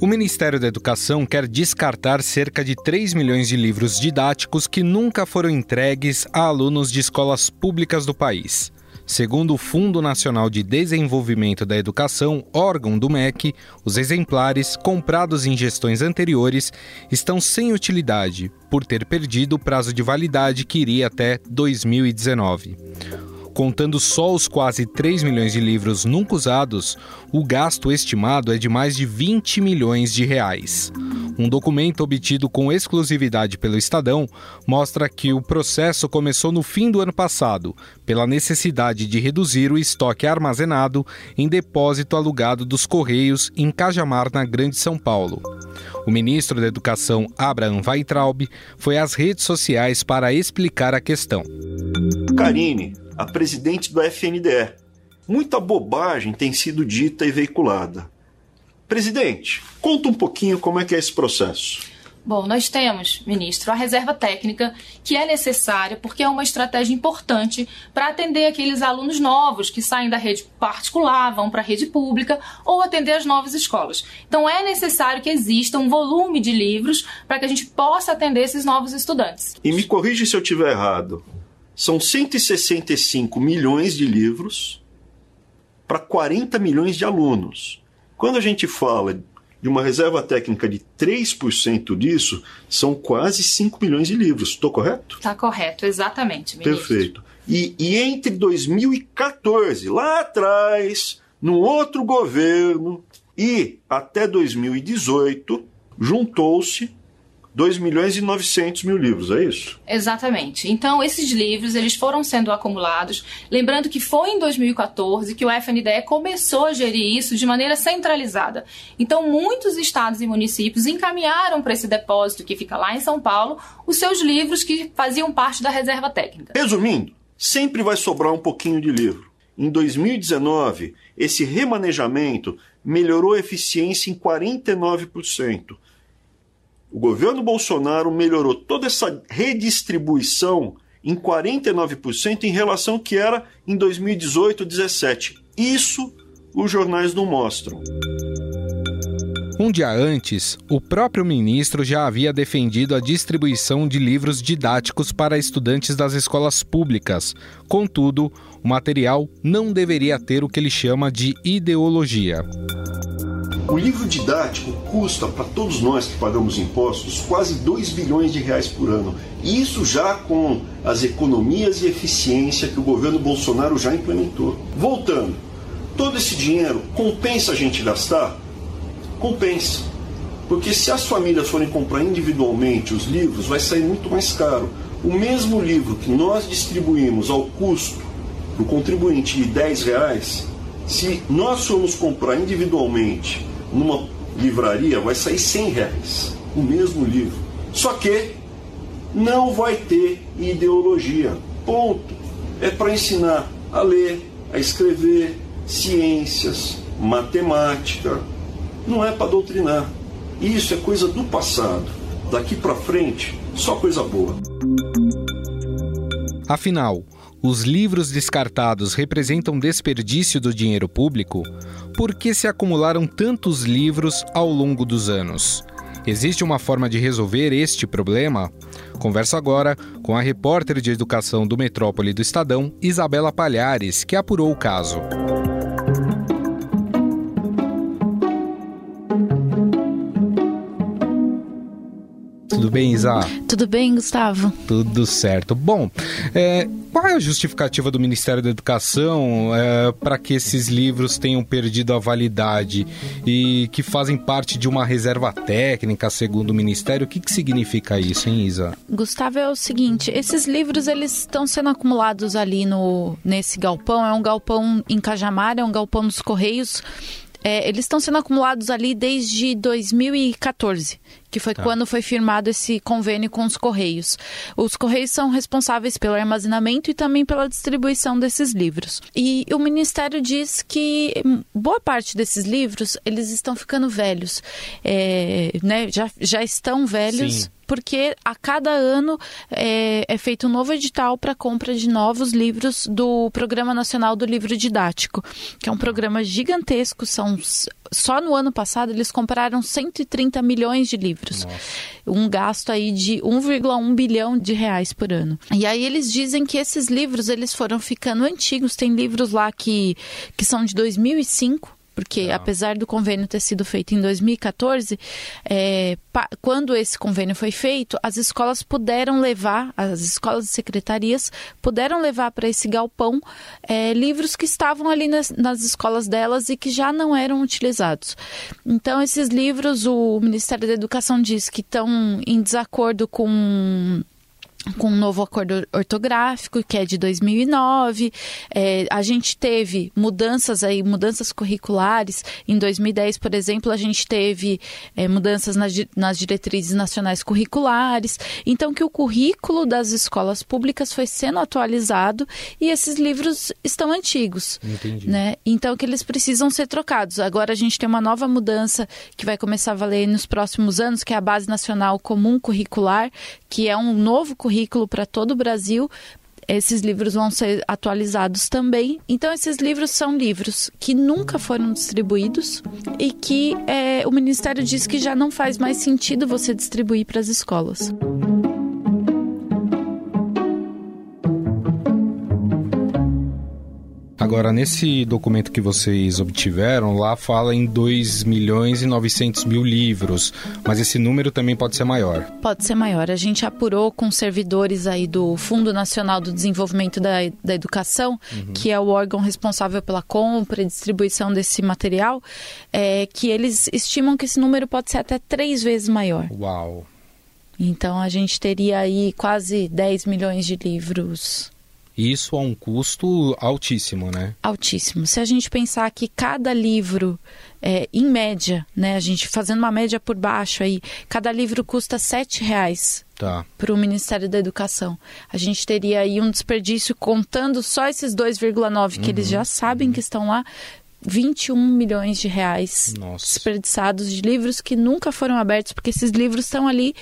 O Ministério da Educação quer descartar cerca de 3 milhões de livros didáticos que nunca foram entregues a alunos de escolas públicas do país. Segundo o Fundo Nacional de Desenvolvimento da Educação, órgão do MEC, os exemplares, comprados em gestões anteriores, estão sem utilidade, por ter perdido o prazo de validade que iria até 2019. Contando só os quase 3 milhões de livros nunca usados, o gasto estimado é de mais de 20 milhões de reais. Um documento obtido com exclusividade pelo Estadão mostra que o processo começou no fim do ano passado, pela necessidade de reduzir o estoque armazenado em depósito alugado dos Correios em Cajamar, na Grande São Paulo. O ministro da Educação, Abraham Weitraub, foi às redes sociais para explicar a questão. Karine, a presidente do FNDE. Muita bobagem tem sido dita e veiculada. Presidente, conta um pouquinho como é que é esse processo. Bom, nós temos, ministro, a reserva técnica, que é necessária porque é uma estratégia importante para atender aqueles alunos novos que saem da rede particular, vão para a rede pública ou atender as novas escolas. Então é necessário que exista um volume de livros para que a gente possa atender esses novos estudantes. E me corrija se eu estiver errado. São 165 milhões de livros para 40 milhões de alunos. Quando a gente fala de uma reserva técnica de 3% disso, são quase 5 milhões de livros. Estou correto? Está correto, exatamente. Ministro. Perfeito. E, e entre 2014, lá atrás, no outro governo, e até 2018, juntou-se 2 milhões e 900 mil livros, é isso? Exatamente. Então, esses livros eles foram sendo acumulados. Lembrando que foi em 2014 que o FNDE começou a gerir isso de maneira centralizada. Então, muitos estados e municípios encaminharam para esse depósito que fica lá em São Paulo os seus livros que faziam parte da reserva técnica. Resumindo, sempre vai sobrar um pouquinho de livro. Em 2019, esse remanejamento melhorou a eficiência em 49% o governo Bolsonaro melhorou toda essa redistribuição em 49% em relação ao que era em 2018 17. Isso os jornais não mostram. Um dia antes, o próprio ministro já havia defendido a distribuição de livros didáticos para estudantes das escolas públicas. Contudo, o material não deveria ter o que ele chama de ideologia. O livro didático custa para todos nós que pagamos impostos quase 2 bilhões de reais por ano. Isso já com as economias e eficiência que o governo Bolsonaro já implementou. Voltando, todo esse dinheiro compensa a gente gastar? Compensa. Porque se as famílias forem comprar individualmente os livros, vai sair muito mais caro. O mesmo livro que nós distribuímos ao custo para o contribuinte de 10 reais, se nós formos comprar individualmente numa livraria vai sair 100 reais, o mesmo livro. Só que não vai ter ideologia. Ponto. É para ensinar a ler, a escrever, ciências, matemática. Não é para doutrinar. Isso é coisa do passado. Daqui para frente, só coisa boa. Afinal, os livros descartados representam desperdício do dinheiro público? Por que se acumularam tantos livros ao longo dos anos? Existe uma forma de resolver este problema? Converso agora com a repórter de educação do Metrópole do Estadão, Isabela Palhares, que apurou o caso. Tudo bem, Isa? Tudo bem, Gustavo? Tudo certo. Bom, é, qual é a justificativa do Ministério da Educação é, para que esses livros tenham perdido a validade e que fazem parte de uma reserva técnica, segundo o Ministério? O que, que significa isso, hein, Isa? Gustavo, é o seguinte, esses livros eles estão sendo acumulados ali no, nesse galpão, é um galpão em Cajamar, é um galpão dos Correios, é, eles estão sendo acumulados ali desde 2014, que foi tá. quando foi firmado esse convênio com os Correios. Os Correios são responsáveis pelo armazenamento e também pela distribuição desses livros. E o Ministério diz que boa parte desses livros eles estão ficando velhos, é, né? já, já estão velhos. Sim porque a cada ano é, é feito um novo edital para compra de novos livros do Programa Nacional do Livro Didático, que é um programa gigantesco. São só no ano passado eles compraram 130 milhões de livros, Nossa. um gasto aí de 1,1 bilhão de reais por ano. E aí eles dizem que esses livros eles foram ficando antigos. Tem livros lá que que são de 2005 porque apesar do convênio ter sido feito em 2014, é, pa, quando esse convênio foi feito, as escolas puderam levar, as escolas e secretarias puderam levar para esse galpão é, livros que estavam ali nas, nas escolas delas e que já não eram utilizados. Então, esses livros, o Ministério da Educação diz que estão em desacordo com com um novo acordo ortográfico, que é de 2009. É, a gente teve mudanças aí, mudanças curriculares. Em 2010, por exemplo, a gente teve é, mudanças nas, nas diretrizes nacionais curriculares. Então, que o currículo das escolas públicas foi sendo atualizado e esses livros estão antigos. Entendi. Né? Então, que eles precisam ser trocados. Agora a gente tem uma nova mudança que vai começar a valer nos próximos anos, que é a Base Nacional Comum Curricular, que é um novo currículo currículo para todo o Brasil. Esses livros vão ser atualizados também. Então, esses livros são livros que nunca foram distribuídos e que é, o Ministério diz que já não faz mais sentido você distribuir para as escolas. Agora, nesse documento que vocês obtiveram, lá fala em 2 milhões e 900 mil livros, mas esse número também pode ser maior. Pode ser maior. A gente apurou com servidores aí do Fundo Nacional do Desenvolvimento da, da Educação, uhum. que é o órgão responsável pela compra e distribuição desse material, é, que eles estimam que esse número pode ser até três vezes maior. Uau! Então a gente teria aí quase 10 milhões de livros isso a um custo altíssimo, né? Altíssimo. Se a gente pensar que cada livro, é, em média, né, a gente fazendo uma média por baixo aí, cada livro custa sete reais tá. para o Ministério da Educação. A gente teria aí um desperdício contando só esses 2,9 que uhum, eles já sabem uhum. que estão lá, 21 milhões de reais Nossa. desperdiçados de livros que nunca foram abertos, porque esses livros estão ali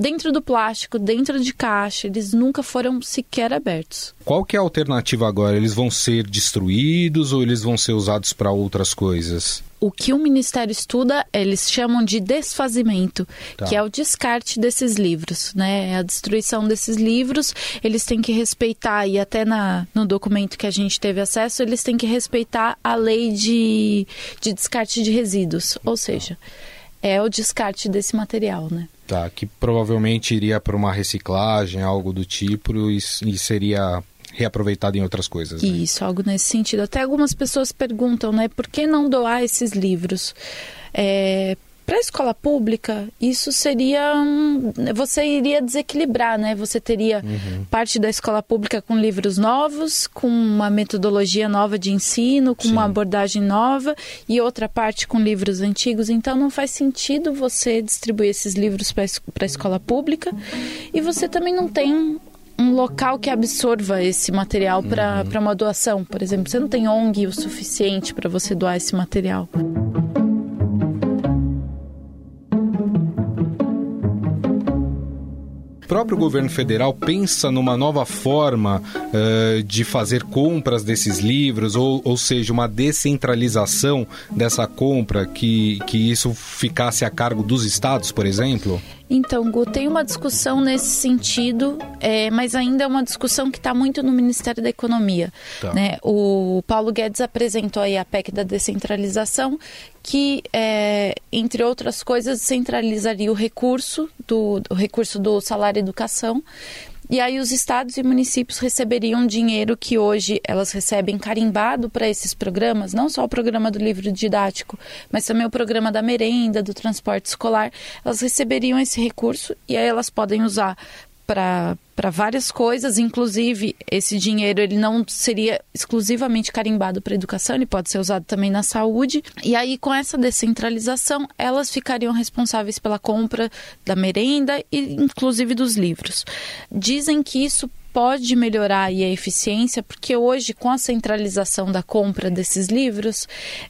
dentro do plástico, dentro de caixa, eles nunca foram sequer abertos. Qual que é a alternativa agora? Eles vão ser destruídos ou eles vão ser usados para outras coisas? O que o Ministério estuda, eles chamam de desfazimento, tá. que é o descarte desses livros, né? É a destruição desses livros, eles têm que respeitar, e até na, no documento que a gente teve acesso, eles têm que respeitar a lei de, de descarte de resíduos, ou seja, é o descarte desse material, né? Tá, que provavelmente iria para uma reciclagem, algo do tipo, e, e seria reaproveitado em outras coisas. Né? Isso, algo nesse sentido. Até algumas pessoas perguntam, né, por que não doar esses livros? É, para a escola pública, isso seria. Um, você iria desequilibrar, né? Você teria uhum. parte da escola pública com livros novos, com uma metodologia nova de ensino, com Sim. uma abordagem nova, e outra parte com livros antigos. Então, não faz sentido você distribuir esses livros para a escola pública. E você também não tem um local que absorva esse material para uhum. uma doação, por exemplo. Você não tem ONG o suficiente para você doar esse material. Próprio governo federal pensa numa nova forma uh, de fazer compras desses livros, ou, ou seja, uma descentralização dessa compra, que, que isso ficasse a cargo dos estados, por exemplo? Então, Gu, tem uma discussão nesse sentido, é, mas ainda é uma discussão que está muito no Ministério da Economia. Tá. Né? O Paulo Guedes apresentou aí a PEC da descentralização, que, é, entre outras coisas, centralizaria o recurso do, do recurso do salário educação e aí os estados e municípios receberiam dinheiro que hoje elas recebem carimbado para esses programas, não só o programa do livro didático, mas também o programa da merenda, do transporte escolar. Elas receberiam esse recurso e aí elas podem usar para várias coisas, inclusive esse dinheiro ele não seria exclusivamente carimbado para educação, ele pode ser usado também na saúde. E aí com essa descentralização, elas ficariam responsáveis pela compra da merenda e inclusive dos livros. Dizem que isso pode melhorar a eficiência, porque hoje, com a centralização da compra desses livros,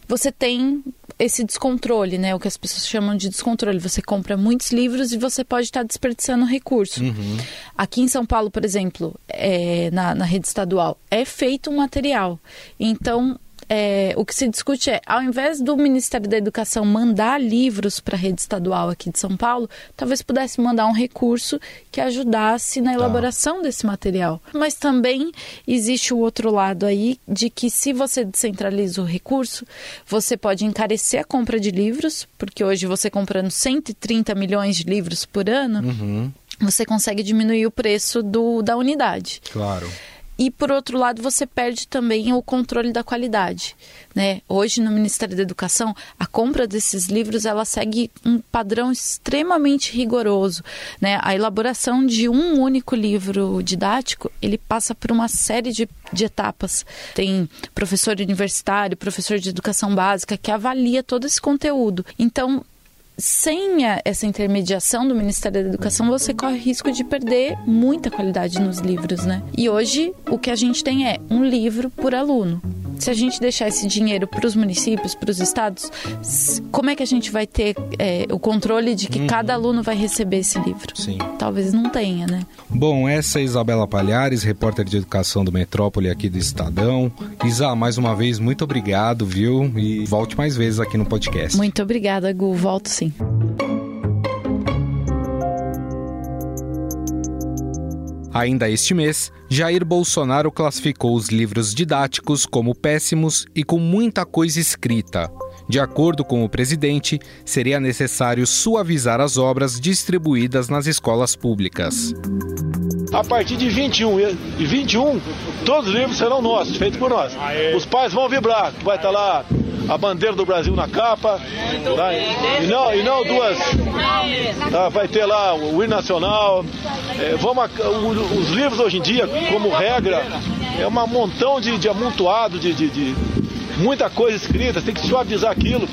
você tem esse descontrole, né? O que as pessoas chamam de descontrole. Você compra muitos livros e você pode estar desperdiçando recurso. Uhum. Aqui em São Paulo, por exemplo, é, na, na rede estadual, é feito um material. Então, é, o que se discute é, ao invés do Ministério da Educação mandar livros para a rede estadual aqui de São Paulo, talvez pudesse mandar um recurso que ajudasse na tá. elaboração desse material. Mas também existe o outro lado aí de que se você descentraliza o recurso, você pode encarecer a compra de livros, porque hoje você comprando 130 milhões de livros por ano, uhum. você consegue diminuir o preço do, da unidade. Claro e por outro lado você perde também o controle da qualidade, né? Hoje no Ministério da Educação a compra desses livros ela segue um padrão extremamente rigoroso, né? A elaboração de um único livro didático ele passa por uma série de, de etapas. Tem professor universitário, professor de educação básica que avalia todo esse conteúdo. Então sem essa intermediação do Ministério da Educação, você corre risco de perder muita qualidade nos livros, né? E hoje o que a gente tem é um livro por aluno. Se a gente deixar esse dinheiro para os municípios, para os estados, como é que a gente vai ter é, o controle de que uhum. cada aluno vai receber esse livro? Sim. Talvez não tenha, né? Bom, essa é Isabela Palhares, repórter de educação do Metrópole aqui do Estadão. Isa, mais uma vez, muito obrigado, viu? E volte mais vezes aqui no podcast. Muito obrigada, Gu. Volto sim. Ainda este mês, Jair Bolsonaro classificou os livros didáticos como péssimos e com muita coisa escrita. De acordo com o presidente, seria necessário suavizar as obras distribuídas nas escolas públicas. A partir de 21 e 21, todos os livros serão nossos, feitos por nós. Os pais vão vibrar, vai estar lá a bandeira do Brasil na capa. Tá? E, não, e não duas. Tá? Vai ter lá o hino nacional. É, vamos, os livros hoje em dia, como regra, é um montão de, de amontoado, de, de, de muita coisa escrita, tem que suavizar aquilo.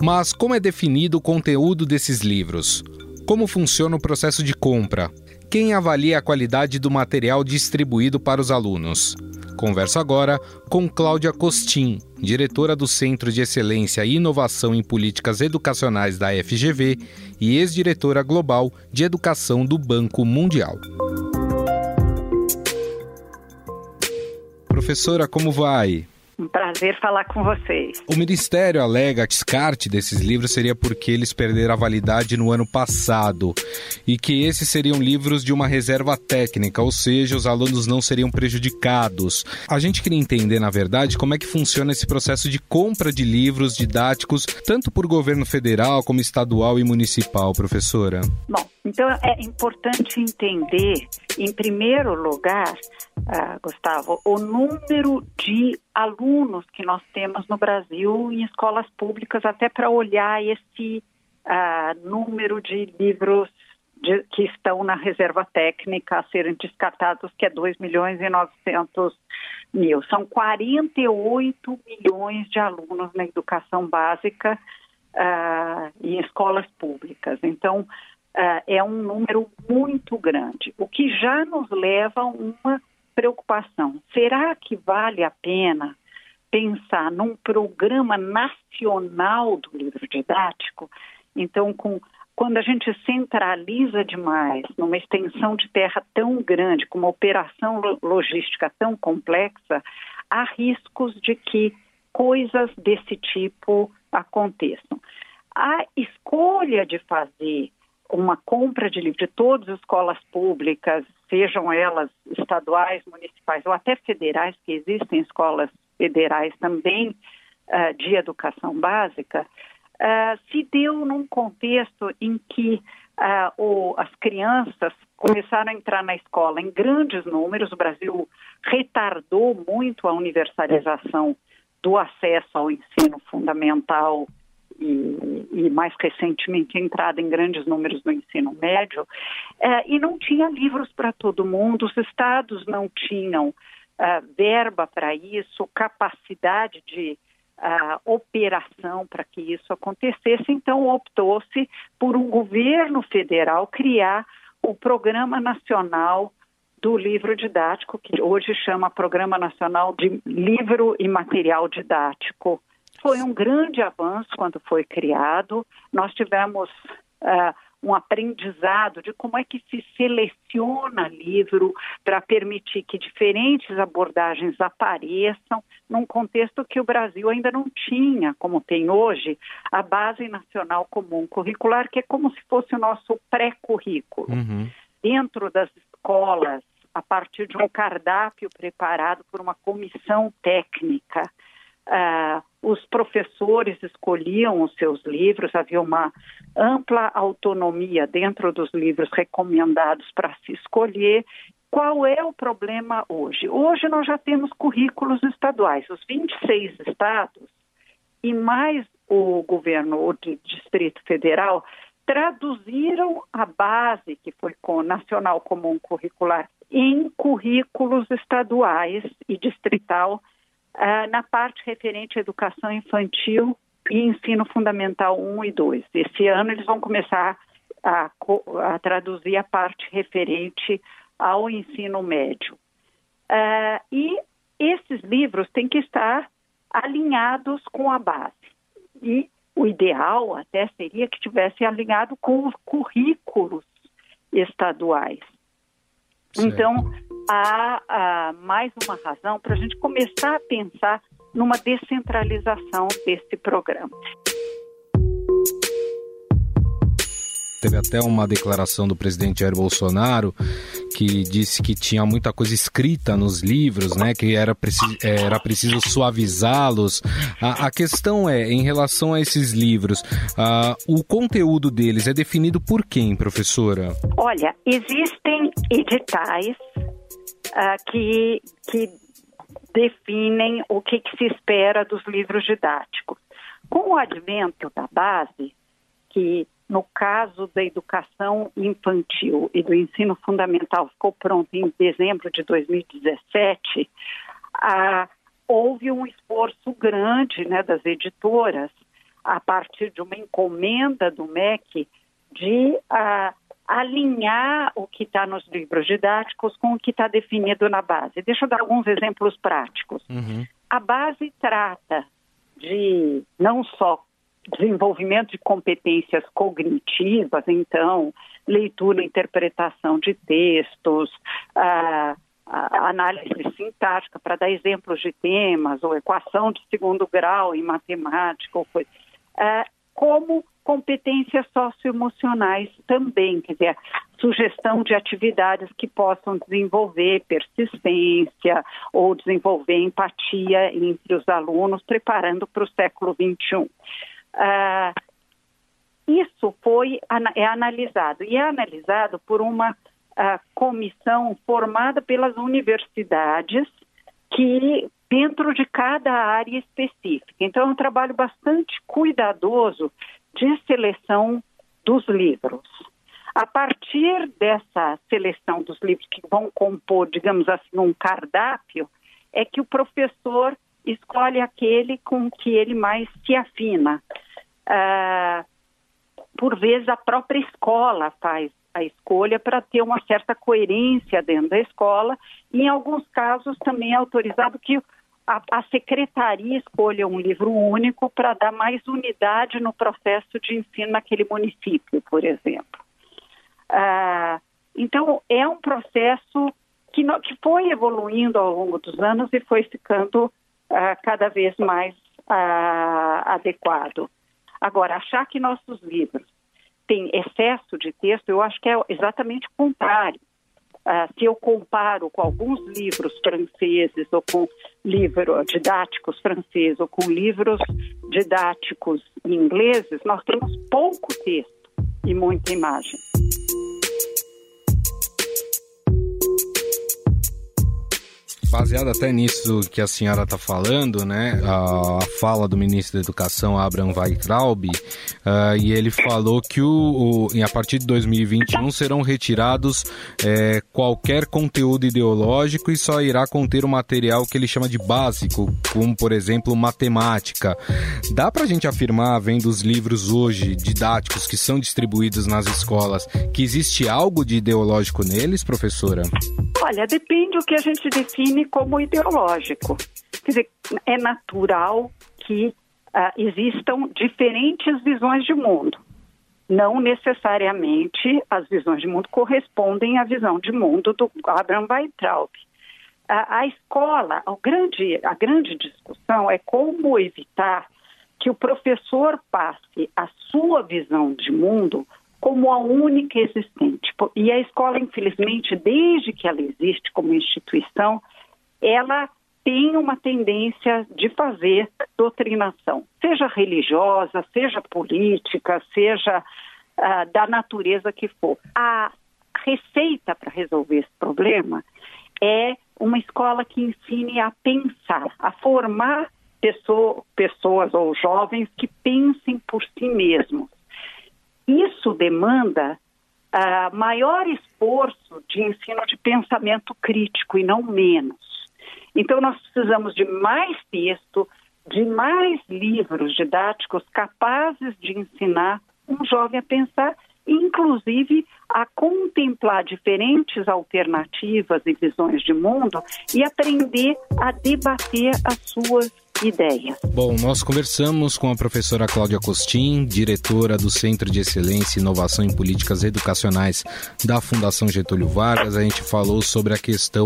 Mas como é definido o conteúdo desses livros? Como funciona o processo de compra? Quem avalia a qualidade do material distribuído para os alunos? Converso agora com Cláudia Costin, diretora do Centro de Excelência e Inovação em Políticas Educacionais da FGV e ex-diretora global de Educação do Banco Mundial. Professora, como vai? Um prazer falar com vocês. O Ministério alega que descarte desses livros seria porque eles perderam a validade no ano passado e que esses seriam livros de uma reserva técnica, ou seja, os alunos não seriam prejudicados. A gente queria entender, na verdade, como é que funciona esse processo de compra de livros didáticos, tanto por governo federal como estadual e municipal, professora. Bom, então é importante entender, em primeiro lugar, uh, Gustavo, o número de alunos que nós temos no Brasil em escolas públicas, até para olhar esse uh, número de livros de, que estão na reserva técnica a serem descartados, que é 2 milhões e 900 mil. São 48 milhões de alunos na educação básica uh, em escolas públicas. Então, uh, é um número muito grande, o que já nos leva a uma preocupação. Será que vale a pena pensar num programa nacional do livro didático? Então, com, quando a gente centraliza demais numa extensão de terra tão grande, com uma operação logística tão complexa, há riscos de que coisas desse tipo aconteçam. A escolha de fazer uma compra de livros de todas as escolas públicas, sejam elas estaduais, municipais ou até federais, que existem escolas federais também uh, de educação básica, uh, se deu num contexto em que uh, o, as crianças começaram a entrar na escola em grandes números, o Brasil retardou muito a universalização do acesso ao ensino fundamental e, e, mais recentemente entrada em grandes números no ensino médio, é, e não tinha livros para todo mundo, os estados não tinham é, verba para isso, capacidade de uh, operação para que isso acontecesse, então optou-se por um governo federal criar o Programa Nacional do Livro Didático, que hoje chama Programa Nacional de Livro e Material Didático. Foi um grande avanço quando foi criado. Nós tivemos uh, um aprendizado de como é que se seleciona livro para permitir que diferentes abordagens apareçam num contexto que o Brasil ainda não tinha, como tem hoje, a Base Nacional Comum Curricular, que é como se fosse o nosso pré-currículo. Uhum. Dentro das escolas, a partir de um cardápio preparado por uma comissão técnica, Uh, os professores escolhiam os seus livros, havia uma ampla autonomia dentro dos livros recomendados para se escolher. Qual é o problema hoje? Hoje nós já temos currículos estaduais, os 26 estados e mais o governo, o Distrito Federal, traduziram a base, que foi com Nacional Comum Curricular, em currículos estaduais e distrital uh, na parte referente à educação infantil e ensino fundamental 1 e 2. Esse ano eles vão começar a, a traduzir a parte referente ao ensino médio. Uh, e esses livros têm que estar alinhados com a base. E o ideal até seria que tivesse alinhado com os currículos estaduais. Certo. Então, há, há mais uma razão para a gente começar a pensar numa descentralização desse programa. Teve até uma declaração do presidente Jair Bolsonaro que disse que tinha muita coisa escrita nos livros, né? Que era, preci era preciso suavizá-los. A, a, questão é, em relação a esses livros, uh, o conteúdo deles é definido por quem, professora? Olha, existem editais uh, que, que definem o que, que se espera dos livros didáticos. Com o advento da base, que no caso da educação infantil e do ensino fundamental ficou pronto em dezembro de 2017, ah, houve um esforço grande né, das editoras, a partir de uma encomenda do MEC, de ah, alinhar o que está nos livros didáticos com o que está definido na base. Deixa eu dar alguns exemplos práticos. Uhum. A base trata de não só desenvolvimento de competências cognitivas, então, leitura e interpretação de textos, análise sintática, para dar exemplos de temas, ou equação de segundo grau em matemática, ou coisa, é, como competências socioemocionais também, quer dizer, sugestão de atividades que possam desenvolver persistência ou desenvolver empatia entre os alunos, preparando para o século XXI. Uh, isso foi é analisado e é analisado por uma uh, comissão formada pelas universidades que dentro de cada área específica. Então é um trabalho bastante cuidadoso de seleção dos livros. A partir dessa seleção dos livros que vão compor, digamos assim, um cardápio, é que o professor escolhe aquele com que ele mais se afina. Uh, por vezes a própria escola faz a escolha para ter uma certa coerência dentro da escola e em alguns casos também é autorizado que a, a secretaria escolha um livro único para dar mais unidade no processo de ensino naquele município, por exemplo. Uh, então é um processo que, no, que foi evoluindo ao longo dos anos e foi ficando uh, cada vez mais uh, adequado. Agora, achar que nossos livros têm excesso de texto, eu acho que é exatamente o contrário. Uh, se eu comparo com alguns livros franceses ou com livros didáticos franceses ou com livros didáticos ingleses, nós temos pouco texto e muita imagem. Baseado até nisso que a senhora está falando, né? A, fala do ministro da Educação, Abraham Weintraub, uh, e ele falou que o, o, a partir de 2021 serão retirados é, qualquer conteúdo ideológico e só irá conter o material que ele chama de básico, como por exemplo matemática. Dá para a gente afirmar, vendo os livros hoje didáticos que são distribuídos nas escolas, que existe algo de ideológico neles, professora? Olha, depende o que a gente define como ideológico. Quer dizer, é natural que uh, existam diferentes visões de mundo. Não necessariamente as visões de mundo correspondem à visão de mundo do Abraham Weintraub. A, a escola, a grande, a grande discussão é como evitar que o professor passe a sua visão de mundo como a única existente. E a escola, infelizmente, desde que ela existe como instituição, ela tem uma tendência de fazer doutrinação, seja religiosa, seja política, seja uh, da natureza que for. A receita para resolver esse problema é uma escola que ensine a pensar, a formar pessoa, pessoas ou jovens que pensem por si mesmos isso demanda uh, maior esforço de ensino de pensamento crítico e não menos. Então, nós precisamos de mais texto, de mais livros didáticos capazes de ensinar um jovem a pensar, inclusive a contemplar diferentes alternativas e visões de mundo e aprender a debater as suas ideias. Bom, nós conversamos com a professora Cláudia Costin, diretora do Centro de Excelência e Inovação em Políticas Educacionais da Fundação Getúlio Vargas. A gente falou sobre a questão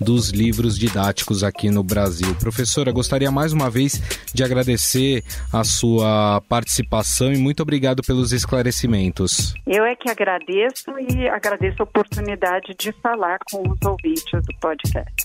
dos livros didáticos aqui no Brasil. Professora, gostaria mais uma vez de agradecer a sua participação e muito obrigado pelos esclarecimentos. Eu é que agradeço e agradeço a oportunidade de falar com os ouvintes do podcast.